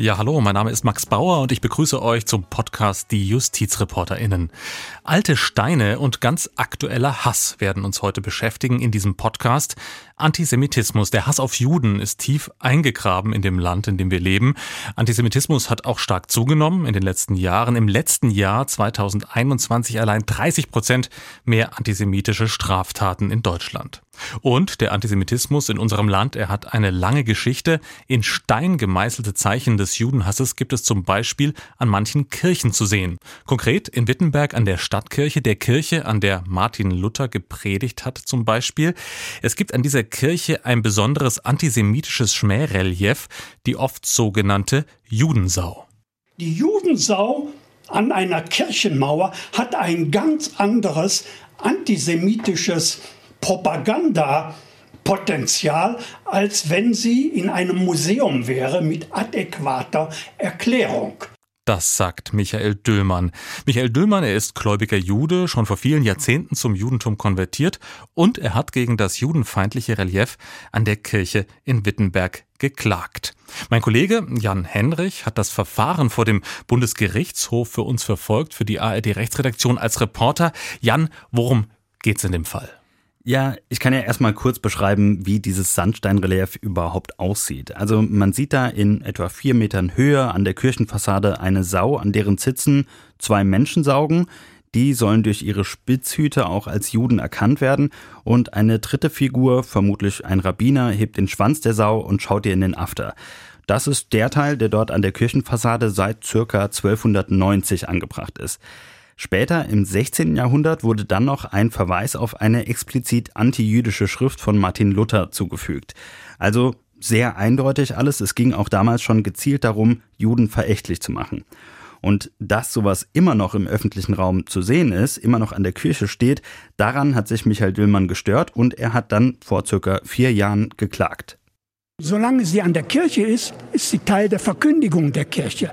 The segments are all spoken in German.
Ja, hallo, mein Name ist Max Bauer und ich begrüße euch zum Podcast Die JustizreporterInnen. Alte Steine und ganz aktueller Hass werden uns heute beschäftigen in diesem Podcast. Antisemitismus, der Hass auf Juden ist tief eingegraben in dem Land, in dem wir leben. Antisemitismus hat auch stark zugenommen in den letzten Jahren. Im letzten Jahr 2021 allein 30 Prozent mehr antisemitische Straftaten in Deutschland. Und der Antisemitismus in unserem Land, er hat eine lange Geschichte. In Stein gemeißelte Zeichen des Judenhasses gibt es zum Beispiel an manchen Kirchen zu sehen. Konkret in Wittenberg an der Stadtkirche, der Kirche, an der Martin Luther gepredigt hat zum Beispiel. Es gibt an dieser Kirche ein besonderes antisemitisches Schmährelief, die oft sogenannte Judensau. Die Judensau an einer Kirchenmauer hat ein ganz anderes antisemitisches Propagandapotenzial, als wenn sie in einem Museum wäre mit adäquater Erklärung. Das sagt Michael Döllmann. Michael Döllmann, er ist gläubiger Jude, schon vor vielen Jahrzehnten zum Judentum konvertiert und er hat gegen das judenfeindliche Relief an der Kirche in Wittenberg geklagt. Mein Kollege Jan Henrich hat das Verfahren vor dem Bundesgerichtshof für uns verfolgt, für die ARD Rechtsredaktion als Reporter. Jan, worum geht's in dem Fall? Ja, ich kann ja erstmal kurz beschreiben, wie dieses Sandsteinrelief überhaupt aussieht. Also man sieht da in etwa vier Metern Höhe an der Kirchenfassade eine Sau, an deren Zitzen zwei Menschen saugen. Die sollen durch ihre Spitzhüte auch als Juden erkannt werden. Und eine dritte Figur, vermutlich ein Rabbiner, hebt den Schwanz der Sau und schaut ihr in den After. Das ist der Teil, der dort an der Kirchenfassade seit circa 1290 angebracht ist. Später im 16. Jahrhundert wurde dann noch ein Verweis auf eine explizit antijüdische Schrift von Martin Luther zugefügt. Also sehr eindeutig alles. Es ging auch damals schon gezielt darum, Juden verächtlich zu machen. Und dass sowas immer noch im öffentlichen Raum zu sehen ist, immer noch an der Kirche steht, daran hat sich Michael Dillmann gestört und er hat dann vor circa vier Jahren geklagt. Solange sie an der Kirche ist, ist sie Teil der Verkündigung der Kirche.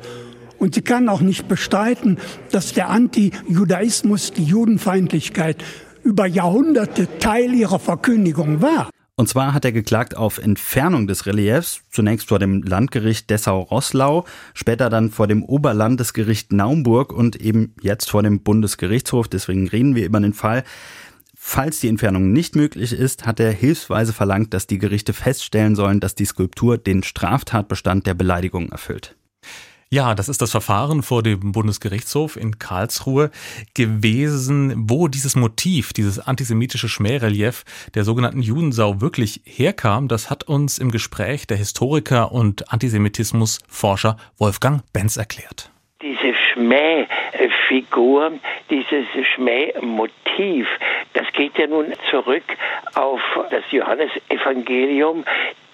Und sie kann auch nicht bestreiten, dass der Anti-Judaismus, die Judenfeindlichkeit über Jahrhunderte Teil ihrer Verkündigung war. Und zwar hat er geklagt auf Entfernung des Reliefs, zunächst vor dem Landgericht Dessau-Rosslau, später dann vor dem Oberlandesgericht Naumburg und eben jetzt vor dem Bundesgerichtshof. Deswegen reden wir über den Fall. Falls die Entfernung nicht möglich ist, hat er hilfsweise verlangt, dass die Gerichte feststellen sollen, dass die Skulptur den Straftatbestand der Beleidigung erfüllt. Ja, das ist das Verfahren vor dem Bundesgerichtshof in Karlsruhe gewesen, wo dieses Motiv, dieses antisemitische Schmährelief der sogenannten Judensau wirklich herkam. Das hat uns im Gespräch der Historiker und Antisemitismusforscher Wolfgang Benz erklärt. Diese Schmähfigur, dieses Schmähmotiv, das geht ja nun zurück auf das Johannesevangelium.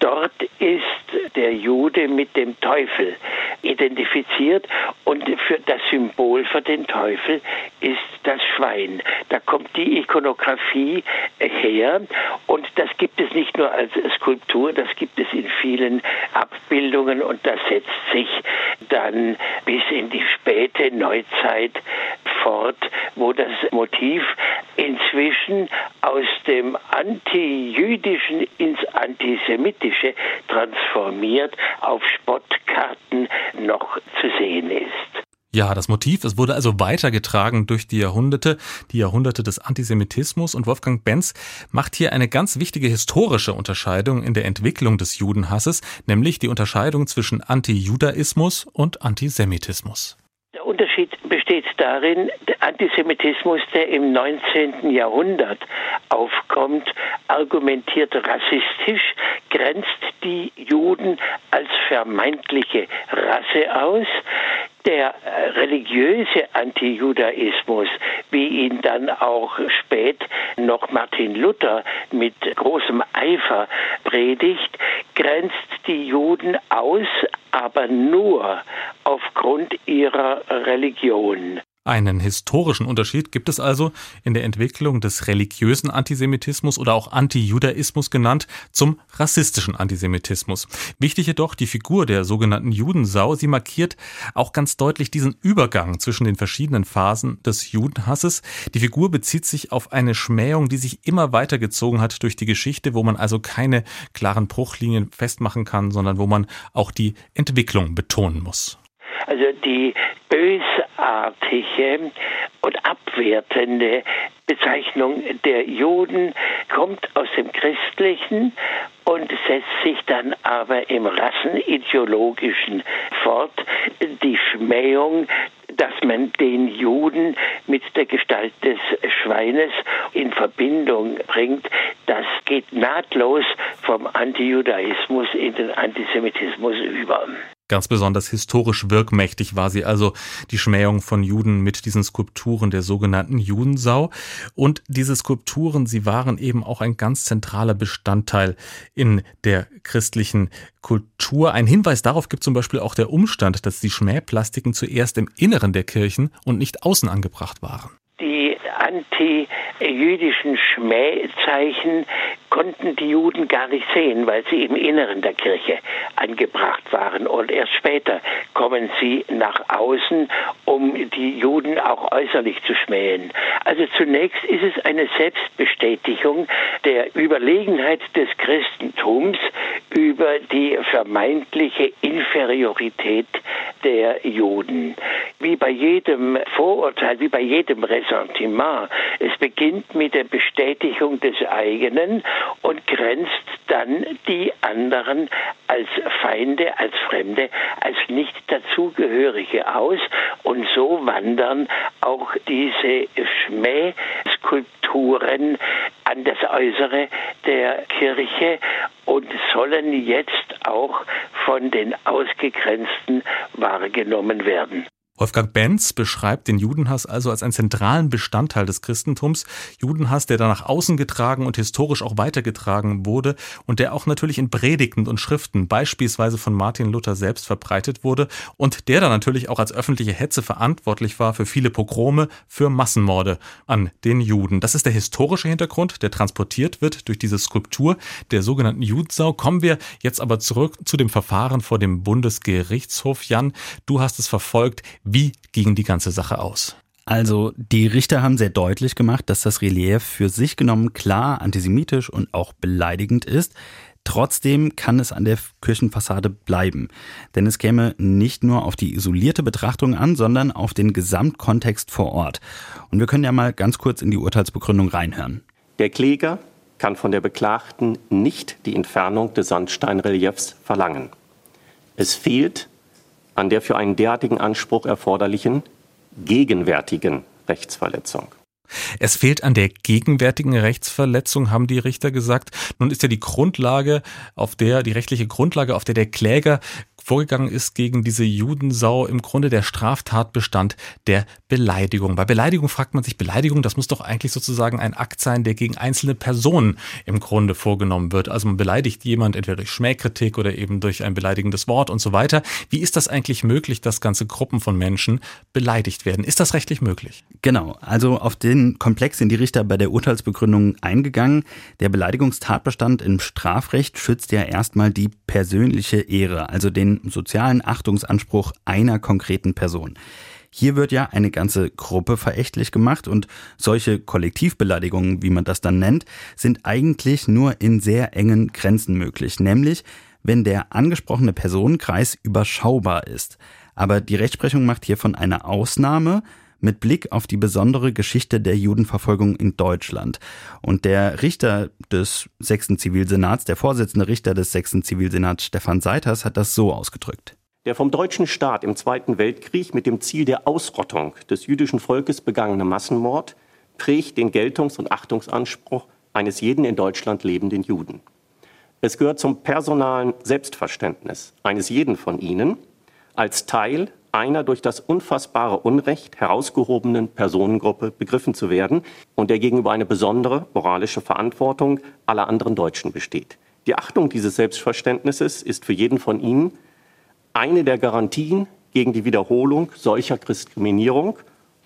Dort ist der Jude mit dem Teufel identifiziert und für das Symbol für den Teufel ist das Schwein. Da kommt die Ikonografie her und das gibt es nicht nur als Skulptur, das gibt es in vielen Abbildungen und das setzt sich dann bis in die späte Neuzeit fort, wo das Motiv inzwischen aus dem Antijüdischen ins Antisemitische transformiert auf Spottkarten noch zu sehen ist. Ja, das Motiv, es wurde also weitergetragen durch die Jahrhunderte, die Jahrhunderte des Antisemitismus und Wolfgang Benz macht hier eine ganz wichtige historische Unterscheidung in der Entwicklung des Judenhasses, nämlich die Unterscheidung zwischen Antijudaismus und Antisemitismus. Der Unterschied besteht darin, der Antisemitismus, der im 19. Jahrhundert aufkommt, argumentiert rassistisch, grenzt die Juden als vermeintliche Rasse aus. Der religiöse Antijudaismus, wie ihn dann auch spät noch Martin Luther mit großem Eifer predigt, grenzt die Juden aus, aber nur aufgrund ihrer Religion. Einen historischen Unterschied gibt es also in der Entwicklung des religiösen Antisemitismus oder auch Antijudaismus genannt zum rassistischen Antisemitismus. Wichtig jedoch die Figur der sogenannten Judensau, sie markiert auch ganz deutlich diesen Übergang zwischen den verschiedenen Phasen des Judenhasses. Die Figur bezieht sich auf eine Schmähung, die sich immer weiter gezogen hat durch die Geschichte, wo man also keine klaren Bruchlinien festmachen kann, sondern wo man auch die Entwicklung betonen muss. Also die bösartige und abwertende Bezeichnung der Juden kommt aus dem Christlichen und setzt sich dann aber im Rassenideologischen fort. Die Schmähung, dass man den Juden mit der Gestalt des Schweines in Verbindung bringt, das geht nahtlos vom Antijudaismus in den Antisemitismus über. Ganz besonders historisch wirkmächtig war sie also die Schmähung von Juden mit diesen Skulpturen der sogenannten Judensau. Und diese Skulpturen, sie waren eben auch ein ganz zentraler Bestandteil in der christlichen Kultur. Ein Hinweis darauf gibt zum Beispiel auch der Umstand, dass die Schmähplastiken zuerst im Inneren der Kirchen und nicht außen angebracht waren. Die antijüdischen Schmähzeichen konnten die Juden gar nicht sehen, weil sie im Inneren der Kirche angebracht waren. Und erst später kommen sie nach außen, um die Juden auch äußerlich zu schmähen. Also zunächst ist es eine Selbstbestätigung der Überlegenheit des Christentums über die vermeintliche Inferiorität der Juden. Wie bei jedem Vorurteil, wie bei jedem Ressentiment, es beginnt mit der Bestätigung des eigenen und grenzt dann die anderen als Feinde, als Fremde, als nicht dazugehörige aus. Und so wandern auch diese Schmähskulpturen an das Äußere der Kirche und sollen jetzt auch von den Ausgegrenzten wahrgenommen werden. Wolfgang Benz beschreibt den Judenhass also als einen zentralen Bestandteil des Christentums. Judenhass, der da nach außen getragen und historisch auch weitergetragen wurde und der auch natürlich in Predigten und Schriften, beispielsweise von Martin Luther selbst verbreitet wurde und der dann natürlich auch als öffentliche Hetze verantwortlich war für viele Pogrome, für Massenmorde an den Juden. Das ist der historische Hintergrund, der transportiert wird durch diese Skulptur der sogenannten Judensau. Kommen wir jetzt aber zurück zu dem Verfahren vor dem Bundesgerichtshof. Jan, du hast es verfolgt. Wie ging die ganze Sache aus? Also die Richter haben sehr deutlich gemacht, dass das Relief für sich genommen klar antisemitisch und auch beleidigend ist. Trotzdem kann es an der Kirchenfassade bleiben, denn es käme nicht nur auf die isolierte Betrachtung an, sondern auf den Gesamtkontext vor Ort. Und wir können ja mal ganz kurz in die Urteilsbegründung reinhören. Der Kläger kann von der Beklagten nicht die Entfernung des Sandsteinreliefs verlangen. Es fehlt an der für einen derartigen Anspruch erforderlichen gegenwärtigen Rechtsverletzung. Es fehlt an der gegenwärtigen Rechtsverletzung, haben die Richter gesagt. Nun ist ja die Grundlage, auf der, die rechtliche Grundlage, auf der der Kläger vorgegangen ist gegen diese Judensau im Grunde der Straftatbestand der Beleidigung. Bei Beleidigung fragt man sich, Beleidigung, das muss doch eigentlich sozusagen ein Akt sein, der gegen einzelne Personen im Grunde vorgenommen wird. Also man beleidigt jemand entweder durch Schmähkritik oder eben durch ein beleidigendes Wort und so weiter. Wie ist das eigentlich möglich, dass ganze Gruppen von Menschen beleidigt werden? Ist das rechtlich möglich? Genau, also auf den Komplex sind die Richter bei der Urteilsbegründung eingegangen. Der Beleidigungstatbestand im Strafrecht schützt ja erstmal die persönliche Ehre, also den sozialen Achtungsanspruch einer konkreten Person. Hier wird ja eine ganze Gruppe verächtlich gemacht und solche Kollektivbeleidigungen, wie man das dann nennt, sind eigentlich nur in sehr engen Grenzen möglich, nämlich wenn der angesprochene Personenkreis überschaubar ist. Aber die Rechtsprechung macht hiervon eine Ausnahme, mit Blick auf die besondere Geschichte der Judenverfolgung in Deutschland. Und der Richter des sechsten Zivilsenats, der Vorsitzende Richter des sechsten Zivilsenats, Stefan Seiters, hat das so ausgedrückt. Der vom deutschen Staat im Zweiten Weltkrieg mit dem Ziel der Ausrottung des jüdischen Volkes begangene Massenmord prägt den Geltungs- und Achtungsanspruch eines jeden in Deutschland lebenden Juden. Es gehört zum personalen Selbstverständnis eines jeden von ihnen, als Teil einer durch das unfassbare Unrecht herausgehobenen Personengruppe begriffen zu werden und der gegenüber eine besondere moralische Verantwortung aller anderen Deutschen besteht. Die Achtung dieses Selbstverständnisses ist für jeden von Ihnen eine der Garantien gegen die Wiederholung solcher Diskriminierung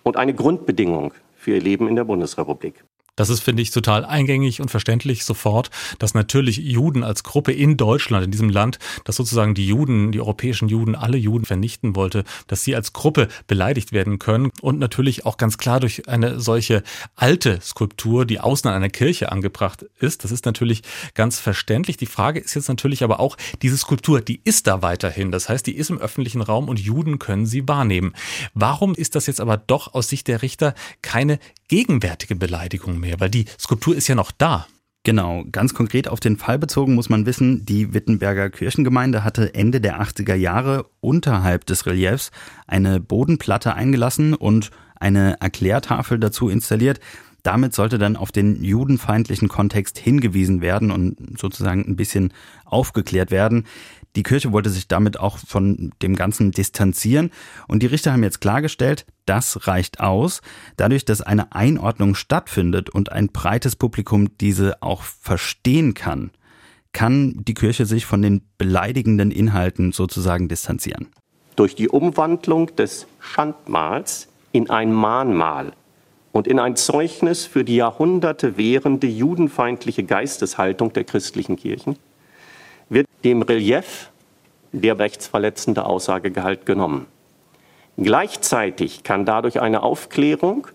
und eine Grundbedingung für ihr Leben in der Bundesrepublik. Das ist, finde ich, total eingängig und verständlich sofort, dass natürlich Juden als Gruppe in Deutschland, in diesem Land, dass sozusagen die Juden, die europäischen Juden, alle Juden vernichten wollte, dass sie als Gruppe beleidigt werden können und natürlich auch ganz klar durch eine solche alte Skulptur, die außen an einer Kirche angebracht ist. Das ist natürlich ganz verständlich. Die Frage ist jetzt natürlich aber auch, diese Skulptur, die ist da weiterhin. Das heißt, die ist im öffentlichen Raum und Juden können sie wahrnehmen. Warum ist das jetzt aber doch aus Sicht der Richter keine gegenwärtige Beleidigung mehr? Weil die Skulptur ist ja noch da. Genau, ganz konkret auf den Fall bezogen muss man wissen, die Wittenberger Kirchengemeinde hatte Ende der 80er Jahre unterhalb des Reliefs eine Bodenplatte eingelassen und eine Erklärtafel dazu installiert. Damit sollte dann auf den judenfeindlichen Kontext hingewiesen werden und sozusagen ein bisschen aufgeklärt werden. Die Kirche wollte sich damit auch von dem Ganzen distanzieren und die Richter haben jetzt klargestellt, das reicht aus. Dadurch, dass eine Einordnung stattfindet und ein breites Publikum diese auch verstehen kann, kann die Kirche sich von den beleidigenden Inhalten sozusagen distanzieren. Durch die Umwandlung des Schandmahls in ein Mahnmal und in ein Zeugnis für die Jahrhunderte währende judenfeindliche Geisteshaltung der christlichen Kirchen dem Relief der rechtsverletzende Aussagegehalt genommen. Gleichzeitig kann dadurch eine Aufklärung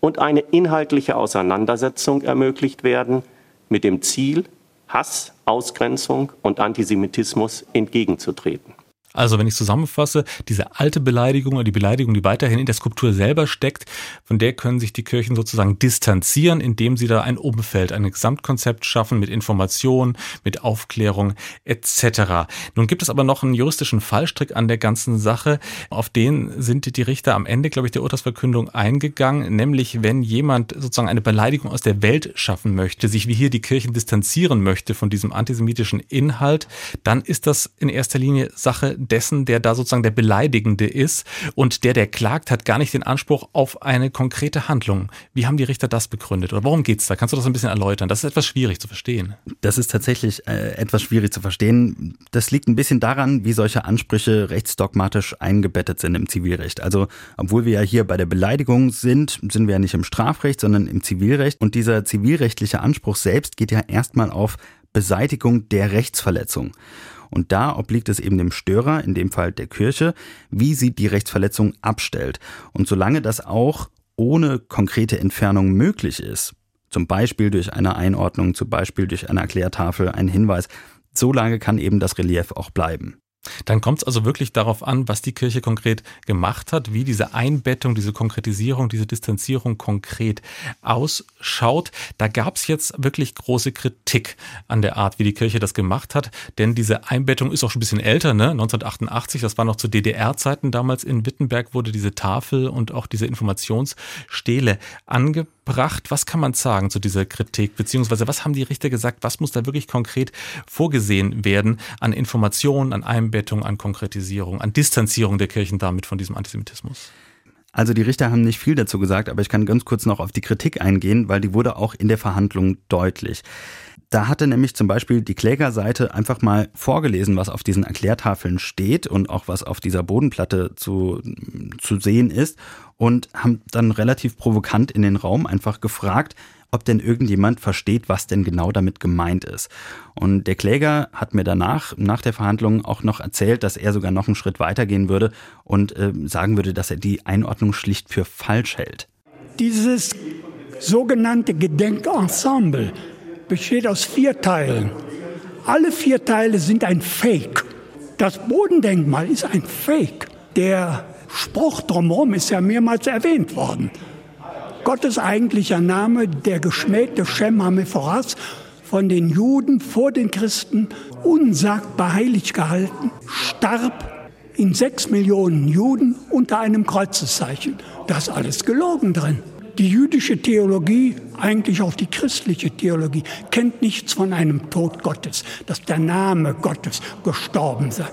und eine inhaltliche Auseinandersetzung ermöglicht werden mit dem Ziel, Hass, Ausgrenzung und Antisemitismus entgegenzutreten. Also wenn ich zusammenfasse, diese alte Beleidigung oder die Beleidigung, die weiterhin in der Skulptur selber steckt, von der können sich die Kirchen sozusagen distanzieren, indem sie da ein Umfeld, ein Gesamtkonzept schaffen mit Information, mit Aufklärung etc. Nun gibt es aber noch einen juristischen Fallstrick an der ganzen Sache. Auf den sind die Richter am Ende, glaube ich, der Urteilsverkündung eingegangen, nämlich wenn jemand sozusagen eine Beleidigung aus der Welt schaffen möchte, sich wie hier die Kirchen distanzieren möchte von diesem antisemitischen Inhalt, dann ist das in erster Linie Sache dessen, der da sozusagen der Beleidigende ist und der, der klagt, hat gar nicht den Anspruch auf eine konkrete Handlung. Wie haben die Richter das begründet oder worum geht's da? Kannst du das ein bisschen erläutern? Das ist etwas schwierig zu verstehen. Das ist tatsächlich äh, etwas schwierig zu verstehen. Das liegt ein bisschen daran, wie solche Ansprüche rechtsdogmatisch eingebettet sind im Zivilrecht. Also, obwohl wir ja hier bei der Beleidigung sind, sind wir ja nicht im Strafrecht, sondern im Zivilrecht. Und dieser zivilrechtliche Anspruch selbst geht ja erstmal auf Beseitigung der Rechtsverletzung. Und da obliegt es eben dem Störer, in dem Fall der Kirche, wie sie die Rechtsverletzung abstellt. Und solange das auch ohne konkrete Entfernung möglich ist, zum Beispiel durch eine Einordnung, zum Beispiel durch eine Erklärtafel, einen Hinweis, so lange kann eben das Relief auch bleiben. Dann kommt es also wirklich darauf an, was die Kirche konkret gemacht hat, wie diese Einbettung, diese Konkretisierung, diese Distanzierung konkret ausschaut. Da gab es jetzt wirklich große Kritik an der Art, wie die Kirche das gemacht hat, denn diese Einbettung ist auch schon ein bisschen älter, ne? 1988, das war noch zu DDR-Zeiten damals in Wittenberg, wurde diese Tafel und auch diese Informationsstele angebracht. Was kann man sagen zu dieser Kritik, beziehungsweise was haben die Richter gesagt, was muss da wirklich konkret vorgesehen werden an Informationen, an? Einbettung, an Konkretisierung, an Distanzierung der Kirchen damit von diesem Antisemitismus? Also die Richter haben nicht viel dazu gesagt, aber ich kann ganz kurz noch auf die Kritik eingehen, weil die wurde auch in der Verhandlung deutlich. Da hatte nämlich zum Beispiel die Klägerseite einfach mal vorgelesen, was auf diesen Erklärtafeln steht und auch was auf dieser Bodenplatte zu, zu sehen ist und haben dann relativ provokant in den Raum einfach gefragt, ob denn irgendjemand versteht, was denn genau damit gemeint ist. Und der Kläger hat mir danach, nach der Verhandlung, auch noch erzählt, dass er sogar noch einen Schritt weitergehen würde und äh, sagen würde, dass er die Einordnung schlicht für falsch hält. Dieses sogenannte Gedenkensemble besteht aus vier Teilen. Alle vier Teile sind ein Fake. Das Bodendenkmal ist ein Fake. Der Spruch drumherum ist ja mehrmals erwähnt worden. Gottes eigentlicher Name, der geschmähte Shem Hamephoras, von den Juden vor den Christen unsagbar heilig gehalten, starb in sechs Millionen Juden unter einem Kreuzeszeichen. Das ist alles gelogen drin. Die jüdische Theologie, eigentlich auch die christliche Theologie, kennt nichts von einem Tod Gottes, dass der Name Gottes gestorben sei.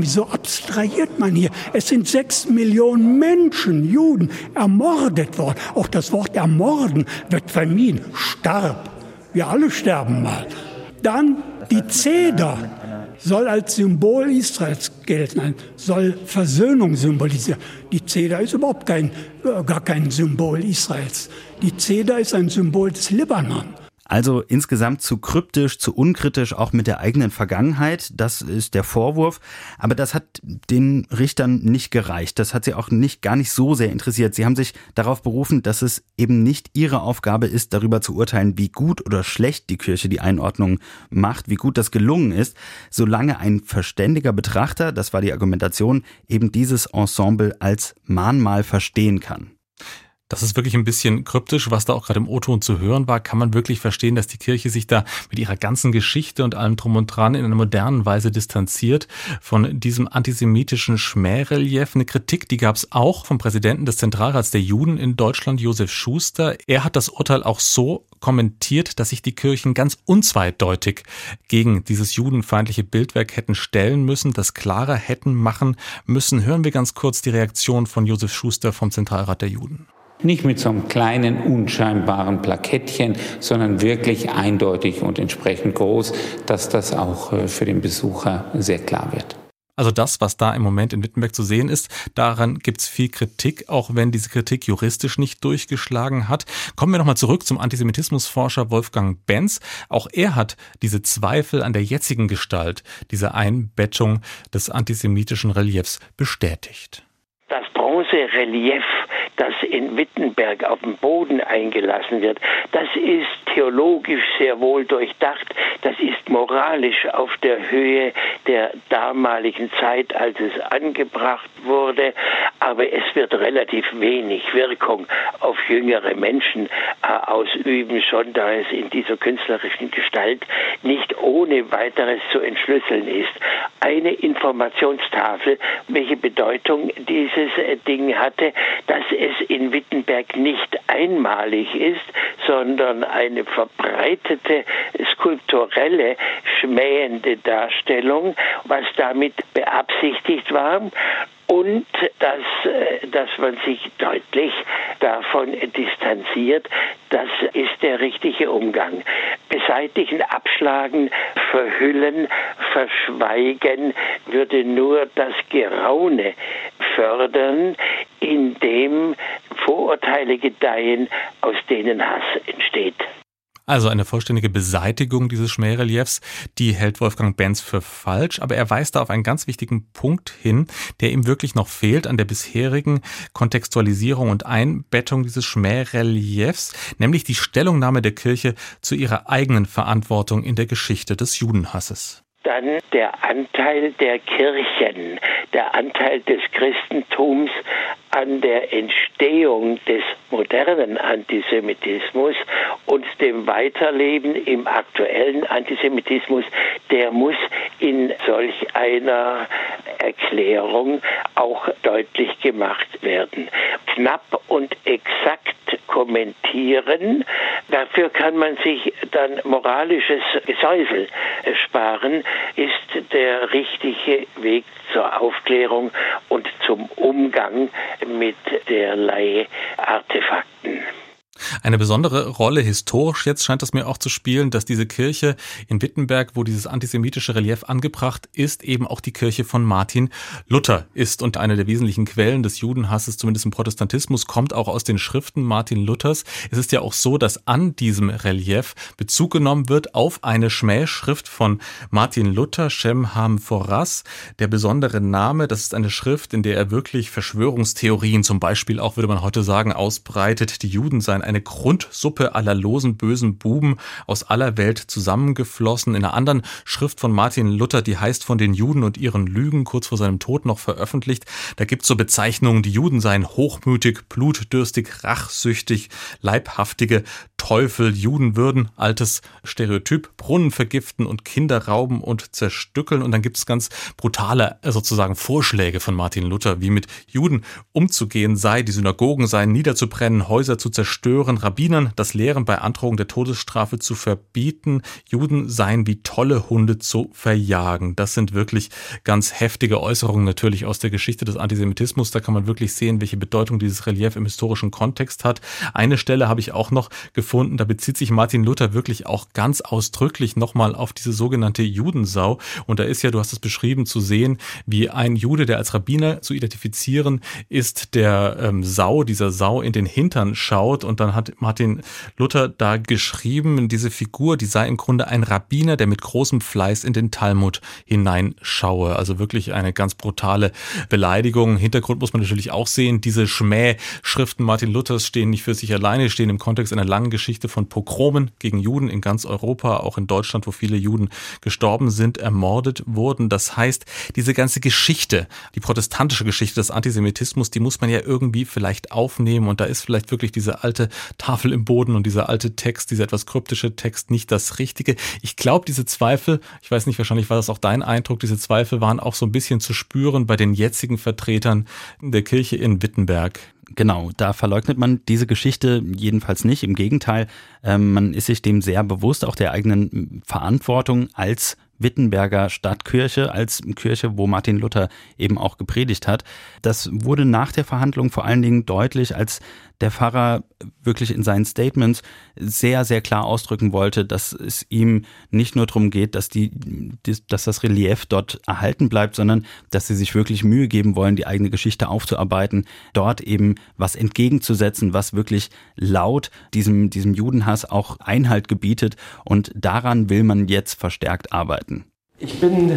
Wieso abstrahiert man hier? Es sind sechs Millionen Menschen, Juden, ermordet worden. Auch das Wort ermorden wird vermieden. Starb. Wir alle sterben mal. Dann die Zeder soll als Symbol Israels gelten, soll Versöhnung symbolisieren. Die Zeder ist überhaupt kein, gar kein Symbol Israels. Die Zeder ist ein Symbol des Libanon. Also insgesamt zu kryptisch, zu unkritisch, auch mit der eigenen Vergangenheit. Das ist der Vorwurf. Aber das hat den Richtern nicht gereicht. Das hat sie auch nicht, gar nicht so sehr interessiert. Sie haben sich darauf berufen, dass es eben nicht ihre Aufgabe ist, darüber zu urteilen, wie gut oder schlecht die Kirche die Einordnung macht, wie gut das gelungen ist, solange ein verständiger Betrachter, das war die Argumentation, eben dieses Ensemble als Mahnmal verstehen kann. Das ist wirklich ein bisschen kryptisch, was da auch gerade im O-Ton zu hören war. Kann man wirklich verstehen, dass die Kirche sich da mit ihrer ganzen Geschichte und allem drum und dran in einer modernen Weise distanziert von diesem antisemitischen Schmährelief? Eine Kritik, die gab es auch vom Präsidenten des Zentralrats der Juden in Deutschland, Josef Schuster. Er hat das Urteil auch so kommentiert, dass sich die Kirchen ganz unzweideutig gegen dieses judenfeindliche Bildwerk hätten stellen müssen, das klarer hätten machen müssen. Hören wir ganz kurz die Reaktion von Josef Schuster vom Zentralrat der Juden. Nicht mit so einem kleinen, unscheinbaren Plakettchen, sondern wirklich eindeutig und entsprechend groß, dass das auch äh, für den Besucher sehr klar wird. Also das, was da im Moment in Wittenberg zu sehen ist, daran gibt es viel Kritik, auch wenn diese Kritik juristisch nicht durchgeschlagen hat. Kommen wir nochmal zurück zum Antisemitismusforscher Wolfgang Benz. Auch er hat diese Zweifel an der jetzigen Gestalt dieser Einbettung des antisemitischen Reliefs bestätigt. Das Bronzerelief das in Wittenberg auf dem Boden eingelassen wird, das ist theologisch sehr wohl durchdacht, das ist moralisch auf der Höhe der damaligen Zeit, als es angebracht wurde, aber es wird relativ wenig Wirkung auf jüngere Menschen äh, ausüben, schon da es in dieser künstlerischen Gestalt nicht ohne weiteres zu entschlüsseln ist. Eine Informationstafel, welche Bedeutung dieses äh, Ding hatte, dass es in Wittenberg nicht einmalig ist, sondern eine verbreitete skulpturelle schmähende Darstellung, was damit beabsichtigt war und dass, äh, dass man sich deutlich davon distanziert, das ist der richtige Umgang. Beseitigen, abschlagen, verhüllen, verschweigen würde nur das Geraune fördern, indem Vorurteile gedeihen, aus denen Hass entsteht. Also eine vollständige Beseitigung dieses Schmähreliefs, die hält Wolfgang Benz für falsch, aber er weist da auf einen ganz wichtigen Punkt hin, der ihm wirklich noch fehlt an der bisherigen Kontextualisierung und Einbettung dieses Schmähreliefs, nämlich die Stellungnahme der Kirche zu ihrer eigenen Verantwortung in der Geschichte des Judenhasses. Dann der Anteil der Kirchen, der Anteil des Christentums an der Entstehung des modernen Antisemitismus und dem Weiterleben im aktuellen Antisemitismus, der muss in solch einer Erklärung auch deutlich gemacht werden. Knapp und exakt kommentieren, dafür kann man sich dann moralisches Gesäusel sparen, ist der richtige Weg zur Aufklärung und zum Umgang mit derlei Artefakten. Eine besondere Rolle historisch jetzt scheint es mir auch zu spielen, dass diese Kirche in Wittenberg, wo dieses antisemitische Relief angebracht ist, eben auch die Kirche von Martin Luther ist. Und eine der wesentlichen Quellen des Judenhasses, zumindest im Protestantismus, kommt auch aus den Schriften Martin Luthers. Es ist ja auch so, dass an diesem Relief Bezug genommen wird auf eine Schmähschrift von Martin Luther, Shem Ham Foras. Der besondere Name, das ist eine Schrift, in der er wirklich Verschwörungstheorien, zum Beispiel auch würde man heute sagen, ausbreitet. Die Juden seien eine Grundsuppe aller losen, bösen Buben aus aller Welt zusammengeflossen. In einer anderen Schrift von Martin Luther, die heißt von den Juden und ihren Lügen, kurz vor seinem Tod noch veröffentlicht. Da gibt es so Bezeichnungen, die Juden seien hochmütig, blutdürstig, rachsüchtig, leibhaftige Teufel, Juden würden, altes Stereotyp, Brunnen vergiften und Kinder rauben und zerstückeln. Und dann gibt es ganz brutale äh, sozusagen Vorschläge von Martin Luther, wie mit Juden umzugehen sei, die Synagogen seien niederzubrennen, Häuser zu zerstören, schwören Rabbinern, das Lehren bei Androhung der Todesstrafe zu verbieten. Juden seien wie tolle Hunde zu verjagen. Das sind wirklich ganz heftige Äußerungen natürlich aus der Geschichte des Antisemitismus. Da kann man wirklich sehen, welche Bedeutung dieses Relief im historischen Kontext hat. Eine Stelle habe ich auch noch gefunden, da bezieht sich Martin Luther wirklich auch ganz ausdrücklich nochmal auf diese sogenannte Judensau. Und da ist ja, du hast es beschrieben, zu sehen, wie ein Jude, der als Rabbiner zu identifizieren ist, der ähm, Sau, dieser Sau in den Hintern schaut. Und dann hat Martin Luther da geschrieben, diese Figur, die sei im Grunde ein Rabbiner, der mit großem Fleiß in den Talmud hineinschaue. Also wirklich eine ganz brutale Beleidigung. Hintergrund muss man natürlich auch sehen. Diese Schmähschriften Martin Luthers stehen nicht für sich alleine, stehen im Kontext einer langen Geschichte von Pogromen gegen Juden in ganz Europa, auch in Deutschland, wo viele Juden gestorben sind, ermordet wurden. Das heißt, diese ganze Geschichte, die protestantische Geschichte des Antisemitismus, die muss man ja irgendwie vielleicht aufnehmen. Und da ist vielleicht wirklich diese alte Tafel im Boden und dieser alte Text, dieser etwas kryptische Text nicht das Richtige. Ich glaube, diese Zweifel, ich weiß nicht, wahrscheinlich war das auch dein Eindruck, diese Zweifel waren auch so ein bisschen zu spüren bei den jetzigen Vertretern der Kirche in Wittenberg. Genau, da verleugnet man diese Geschichte jedenfalls nicht. Im Gegenteil, ähm, man ist sich dem sehr bewusst, auch der eigenen Verantwortung als Wittenberger Stadtkirche als Kirche, wo Martin Luther eben auch gepredigt hat. Das wurde nach der Verhandlung vor allen Dingen deutlich, als der Pfarrer wirklich in seinen Statements sehr, sehr klar ausdrücken wollte, dass es ihm nicht nur darum geht, dass, die, dass das Relief dort erhalten bleibt, sondern dass sie sich wirklich Mühe geben wollen, die eigene Geschichte aufzuarbeiten, dort eben was entgegenzusetzen, was wirklich laut diesem, diesem Judenhass auch Einhalt gebietet. Und daran will man jetzt verstärkt arbeiten. Ich bin äh,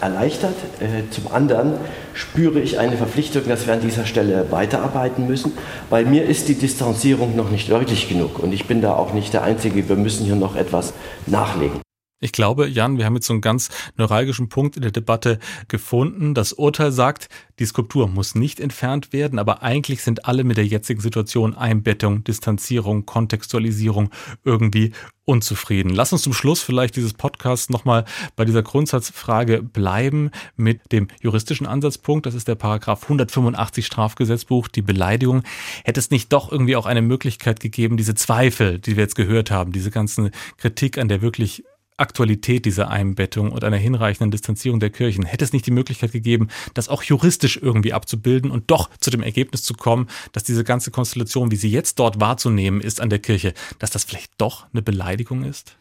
erleichtert. Äh, zum anderen spüre ich eine Verpflichtung, dass wir an dieser Stelle weiterarbeiten müssen. Bei mir ist die Distanzierung noch nicht deutlich genug und ich bin da auch nicht der Einzige. Wir müssen hier noch etwas nachlegen. Ich glaube, Jan, wir haben jetzt so einen ganz neuralgischen Punkt in der Debatte gefunden. Das Urteil sagt, die Skulptur muss nicht entfernt werden, aber eigentlich sind alle mit der jetzigen Situation Einbettung, Distanzierung, Kontextualisierung irgendwie unzufrieden. Lass uns zum Schluss vielleicht dieses Podcasts nochmal bei dieser Grundsatzfrage bleiben mit dem juristischen Ansatzpunkt. Das ist der Paragraph 185 Strafgesetzbuch, die Beleidigung. Hätte es nicht doch irgendwie auch eine Möglichkeit gegeben, diese Zweifel, die wir jetzt gehört haben, diese ganzen Kritik an der wirklich Aktualität dieser Einbettung und einer hinreichenden Distanzierung der Kirchen hätte es nicht die Möglichkeit gegeben, das auch juristisch irgendwie abzubilden und doch zu dem Ergebnis zu kommen, dass diese ganze Konstellation, wie sie jetzt dort wahrzunehmen ist an der Kirche, dass das vielleicht doch eine Beleidigung ist?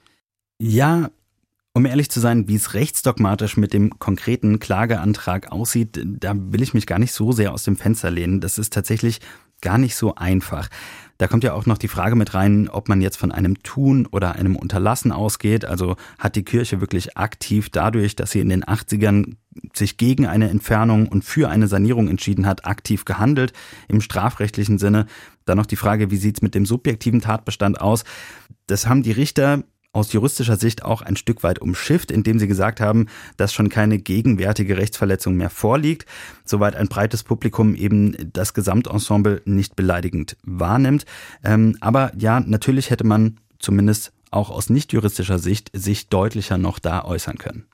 Ja, um ehrlich zu sein, wie es rechtsdogmatisch mit dem konkreten Klageantrag aussieht, da will ich mich gar nicht so sehr aus dem Fenster lehnen. Das ist tatsächlich gar nicht so einfach. Da kommt ja auch noch die Frage mit rein, ob man jetzt von einem Tun oder einem Unterlassen ausgeht. Also hat die Kirche wirklich aktiv dadurch, dass sie in den 80ern sich gegen eine Entfernung und für eine Sanierung entschieden hat, aktiv gehandelt im strafrechtlichen Sinne. Dann noch die Frage, wie sieht's mit dem subjektiven Tatbestand aus? Das haben die Richter aus juristischer Sicht auch ein Stück weit umschifft, indem sie gesagt haben, dass schon keine gegenwärtige Rechtsverletzung mehr vorliegt, soweit ein breites Publikum eben das Gesamtensemble nicht beleidigend wahrnimmt. Ähm, aber ja, natürlich hätte man zumindest auch aus nicht juristischer Sicht sich deutlicher noch da äußern können.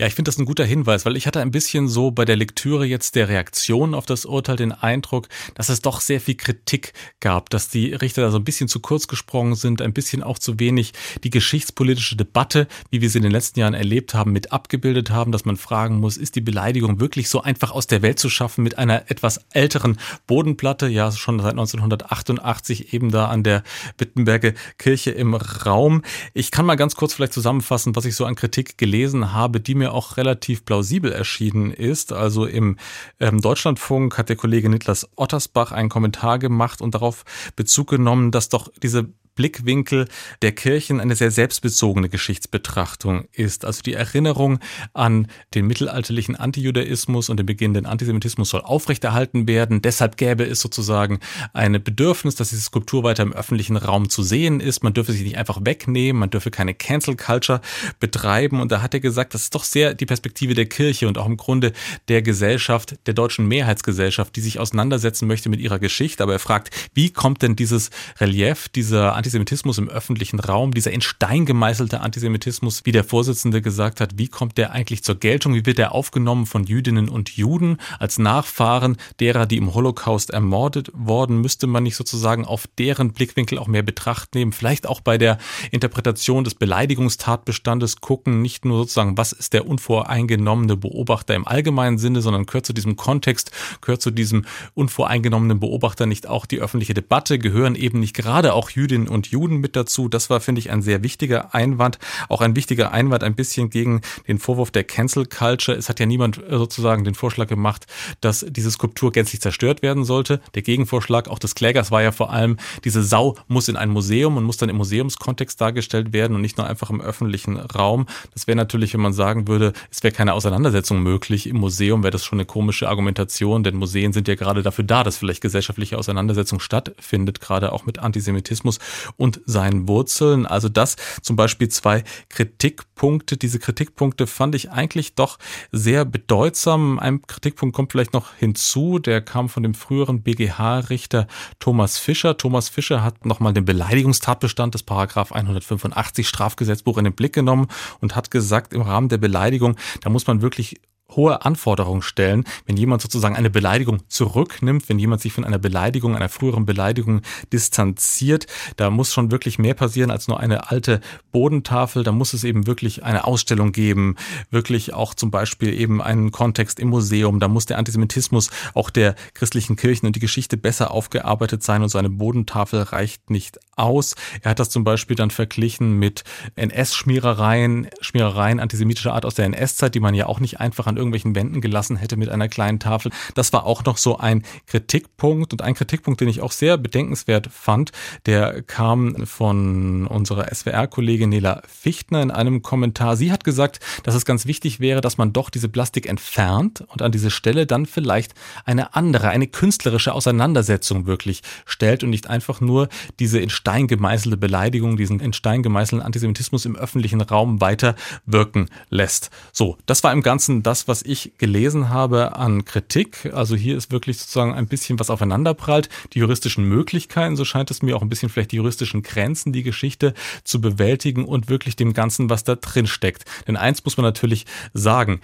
Ja, ich finde das ein guter Hinweis, weil ich hatte ein bisschen so bei der Lektüre jetzt der Reaktion auf das Urteil den Eindruck, dass es doch sehr viel Kritik gab, dass die Richter da so ein bisschen zu kurz gesprungen sind, ein bisschen auch zu wenig die geschichtspolitische Debatte, wie wir sie in den letzten Jahren erlebt haben, mit abgebildet haben, dass man fragen muss, ist die Beleidigung wirklich so einfach aus der Welt zu schaffen mit einer etwas älteren Bodenplatte, ja, schon seit 1988 eben da an der Wittenberger Kirche im Raum. Ich kann mal ganz kurz vielleicht zusammenfassen, was ich so an Kritik gelesen habe, die mir auch relativ plausibel erschienen ist. Also im ähm, Deutschlandfunk hat der Kollege Niklas Ottersbach einen Kommentar gemacht und darauf Bezug genommen, dass doch diese Blickwinkel der Kirchen eine sehr selbstbezogene Geschichtsbetrachtung ist. Also die Erinnerung an den mittelalterlichen Antijudaismus und den beginnenden Antisemitismus soll aufrechterhalten werden. Deshalb gäbe es sozusagen ein Bedürfnis, dass diese Skulptur weiter im öffentlichen Raum zu sehen ist. Man dürfe sie nicht einfach wegnehmen, man dürfe keine Cancel Culture betreiben. Und da hat er gesagt, das ist doch sehr die Perspektive der Kirche und auch im Grunde der Gesellschaft, der deutschen Mehrheitsgesellschaft, die sich auseinandersetzen möchte mit ihrer Geschichte. Aber er fragt, wie kommt denn dieses Relief, dieser Antisemitismus Antisemitismus im öffentlichen Raum, dieser in Stein gemeißelte Antisemitismus, wie der Vorsitzende gesagt hat, wie kommt der eigentlich zur Geltung, wie wird er aufgenommen von Jüdinnen und Juden? Als Nachfahren derer, die im Holocaust ermordet worden, müsste man nicht sozusagen auf deren Blickwinkel auch mehr Betracht nehmen, vielleicht auch bei der Interpretation des Beleidigungstatbestandes gucken, nicht nur sozusagen, was ist der unvoreingenommene Beobachter im allgemeinen Sinne, sondern gehört zu diesem Kontext, gehört zu diesem unvoreingenommenen Beobachter nicht auch die öffentliche Debatte, gehören eben nicht gerade auch Jüdinnen und Juden mit dazu. Das war, finde ich, ein sehr wichtiger Einwand, auch ein wichtiger Einwand ein bisschen gegen den Vorwurf der Cancel Culture. Es hat ja niemand äh, sozusagen den Vorschlag gemacht, dass diese Skulptur gänzlich zerstört werden sollte. Der Gegenvorschlag auch des Klägers war ja vor allem, diese Sau muss in ein Museum und muss dann im Museumskontext dargestellt werden und nicht nur einfach im öffentlichen Raum. Das wäre natürlich, wenn man sagen würde, es wäre keine Auseinandersetzung möglich im Museum, wäre das schon eine komische Argumentation, denn Museen sind ja gerade dafür da, dass vielleicht gesellschaftliche Auseinandersetzung stattfindet, gerade auch mit Antisemitismus und seinen Wurzeln. Also das zum Beispiel zwei Kritikpunkte. Diese Kritikpunkte fand ich eigentlich doch sehr bedeutsam. Ein Kritikpunkt kommt vielleicht noch hinzu, der kam von dem früheren BGH-Richter Thomas Fischer. Thomas Fischer hat nochmal den Beleidigungstatbestand des Paragraph 185 Strafgesetzbuch in den Blick genommen und hat gesagt, im Rahmen der Beleidigung, da muss man wirklich hohe Anforderungen stellen, wenn jemand sozusagen eine Beleidigung zurücknimmt, wenn jemand sich von einer Beleidigung, einer früheren Beleidigung distanziert. Da muss schon wirklich mehr passieren als nur eine alte Bodentafel. Da muss es eben wirklich eine Ausstellung geben, wirklich auch zum Beispiel eben einen Kontext im Museum. Da muss der Antisemitismus auch der christlichen Kirchen und die Geschichte besser aufgearbeitet sein und so eine Bodentafel reicht nicht aus. Er hat das zum Beispiel dann verglichen mit NS-Schmierereien, Schmierereien antisemitischer Art aus der NS-Zeit, die man ja auch nicht einfach an irgendwelchen Wänden gelassen hätte mit einer kleinen Tafel. Das war auch noch so ein Kritikpunkt und ein Kritikpunkt, den ich auch sehr bedenkenswert fand, der kam von unserer SWR-Kollegin Nela Fichtner in einem Kommentar. Sie hat gesagt, dass es ganz wichtig wäre, dass man doch diese Plastik entfernt und an diese Stelle dann vielleicht eine andere, eine künstlerische Auseinandersetzung wirklich stellt und nicht einfach nur diese in Stein gemeißelte Beleidigung, diesen in Stein gemeißelten Antisemitismus im öffentlichen Raum weiter wirken lässt. So, das war im Ganzen das, was ich gelesen habe an Kritik. Also hier ist wirklich sozusagen ein bisschen was aufeinanderprallt. Die juristischen Möglichkeiten, so scheint es mir auch ein bisschen vielleicht die juristischen Grenzen, die Geschichte zu bewältigen und wirklich dem Ganzen, was da drin steckt. Denn eins muss man natürlich sagen.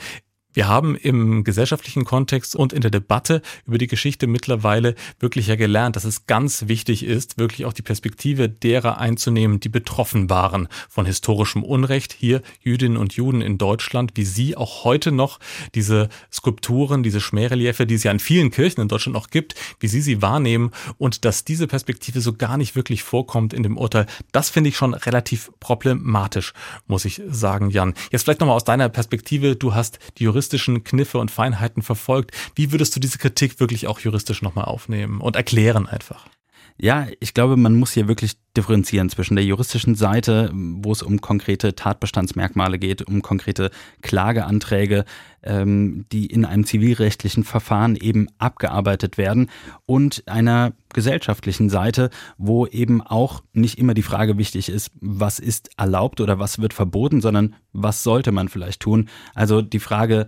Wir haben im gesellschaftlichen Kontext und in der Debatte über die Geschichte mittlerweile wirklich ja gelernt, dass es ganz wichtig ist, wirklich auch die Perspektive derer einzunehmen, die betroffen waren von historischem Unrecht. Hier Jüdinnen und Juden in Deutschland, wie sie auch heute noch diese Skulpturen, diese Schmähreliefe, die es ja in vielen Kirchen in Deutschland noch gibt, wie sie sie wahrnehmen und dass diese Perspektive so gar nicht wirklich vorkommt in dem Urteil. Das finde ich schon relativ problematisch, muss ich sagen, Jan. Jetzt vielleicht nochmal aus deiner Perspektive. Du hast die Juristen juristischen Kniffe und Feinheiten verfolgt. Wie würdest du diese Kritik wirklich auch juristisch nochmal aufnehmen und erklären einfach? Ja, ich glaube, man muss hier wirklich differenzieren zwischen der juristischen Seite, wo es um konkrete Tatbestandsmerkmale geht, um konkrete Klageanträge, ähm, die in einem zivilrechtlichen Verfahren eben abgearbeitet werden, und einer gesellschaftlichen Seite, wo eben auch nicht immer die Frage wichtig ist, was ist erlaubt oder was wird verboten, sondern was sollte man vielleicht tun. Also die Frage,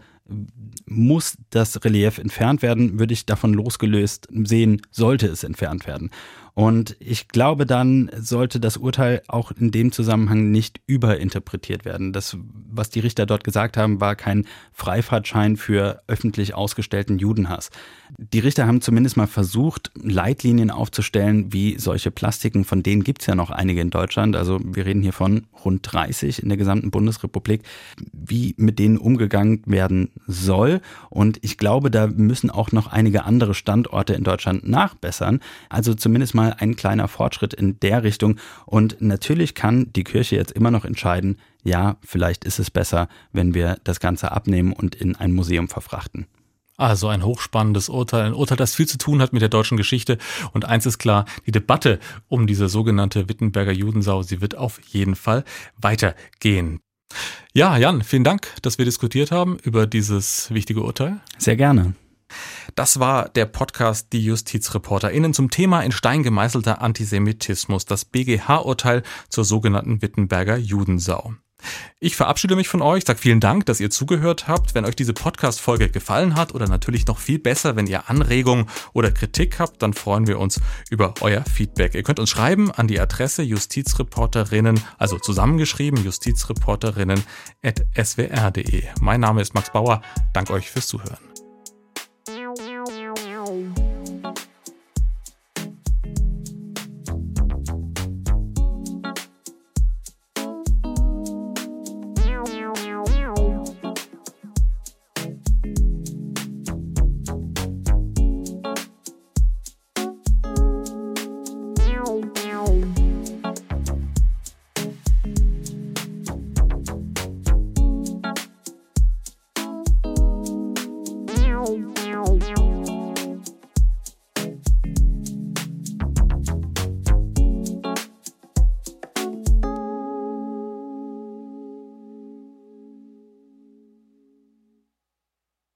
muss das Relief entfernt werden, würde ich davon losgelöst sehen, sollte es entfernt werden. Und ich glaube, dann sollte das Urteil auch in dem Zusammenhang nicht überinterpretiert werden. Das, was die Richter dort gesagt haben, war kein Freifahrtschein für öffentlich ausgestellten Judenhass. Die Richter haben zumindest mal versucht, Leitlinien aufzustellen, wie solche Plastiken, von denen gibt es ja noch einige in Deutschland, also wir reden hier von rund 30 in der gesamten Bundesrepublik, wie mit denen umgegangen werden soll. Und ich glaube, da müssen auch noch einige andere Standorte in Deutschland nachbessern. Also zumindest mal ein kleiner Fortschritt in der Richtung. Und natürlich kann die Kirche jetzt immer noch entscheiden, ja, vielleicht ist es besser, wenn wir das Ganze abnehmen und in ein Museum verfrachten. Also ein hochspannendes Urteil, ein Urteil, das viel zu tun hat mit der deutschen Geschichte. Und eins ist klar, die Debatte um diese sogenannte Wittenberger Judensau, sie wird auf jeden Fall weitergehen. Ja, Jan, vielen Dank, dass wir diskutiert haben über dieses wichtige Urteil. Sehr gerne. Das war der Podcast Die JustizreporterInnen zum Thema in Stein gemeißelter Antisemitismus, das BGH-Urteil zur sogenannten Wittenberger Judensau. Ich verabschiede mich von euch, sage vielen Dank, dass ihr zugehört habt. Wenn euch diese Podcast-Folge gefallen hat oder natürlich noch viel besser, wenn ihr Anregungen oder Kritik habt, dann freuen wir uns über euer Feedback. Ihr könnt uns schreiben an die Adresse justizreporterinnen, also zusammengeschrieben justizreporterinnen.swr.de. Mein Name ist Max Bauer. Danke euch fürs Zuhören.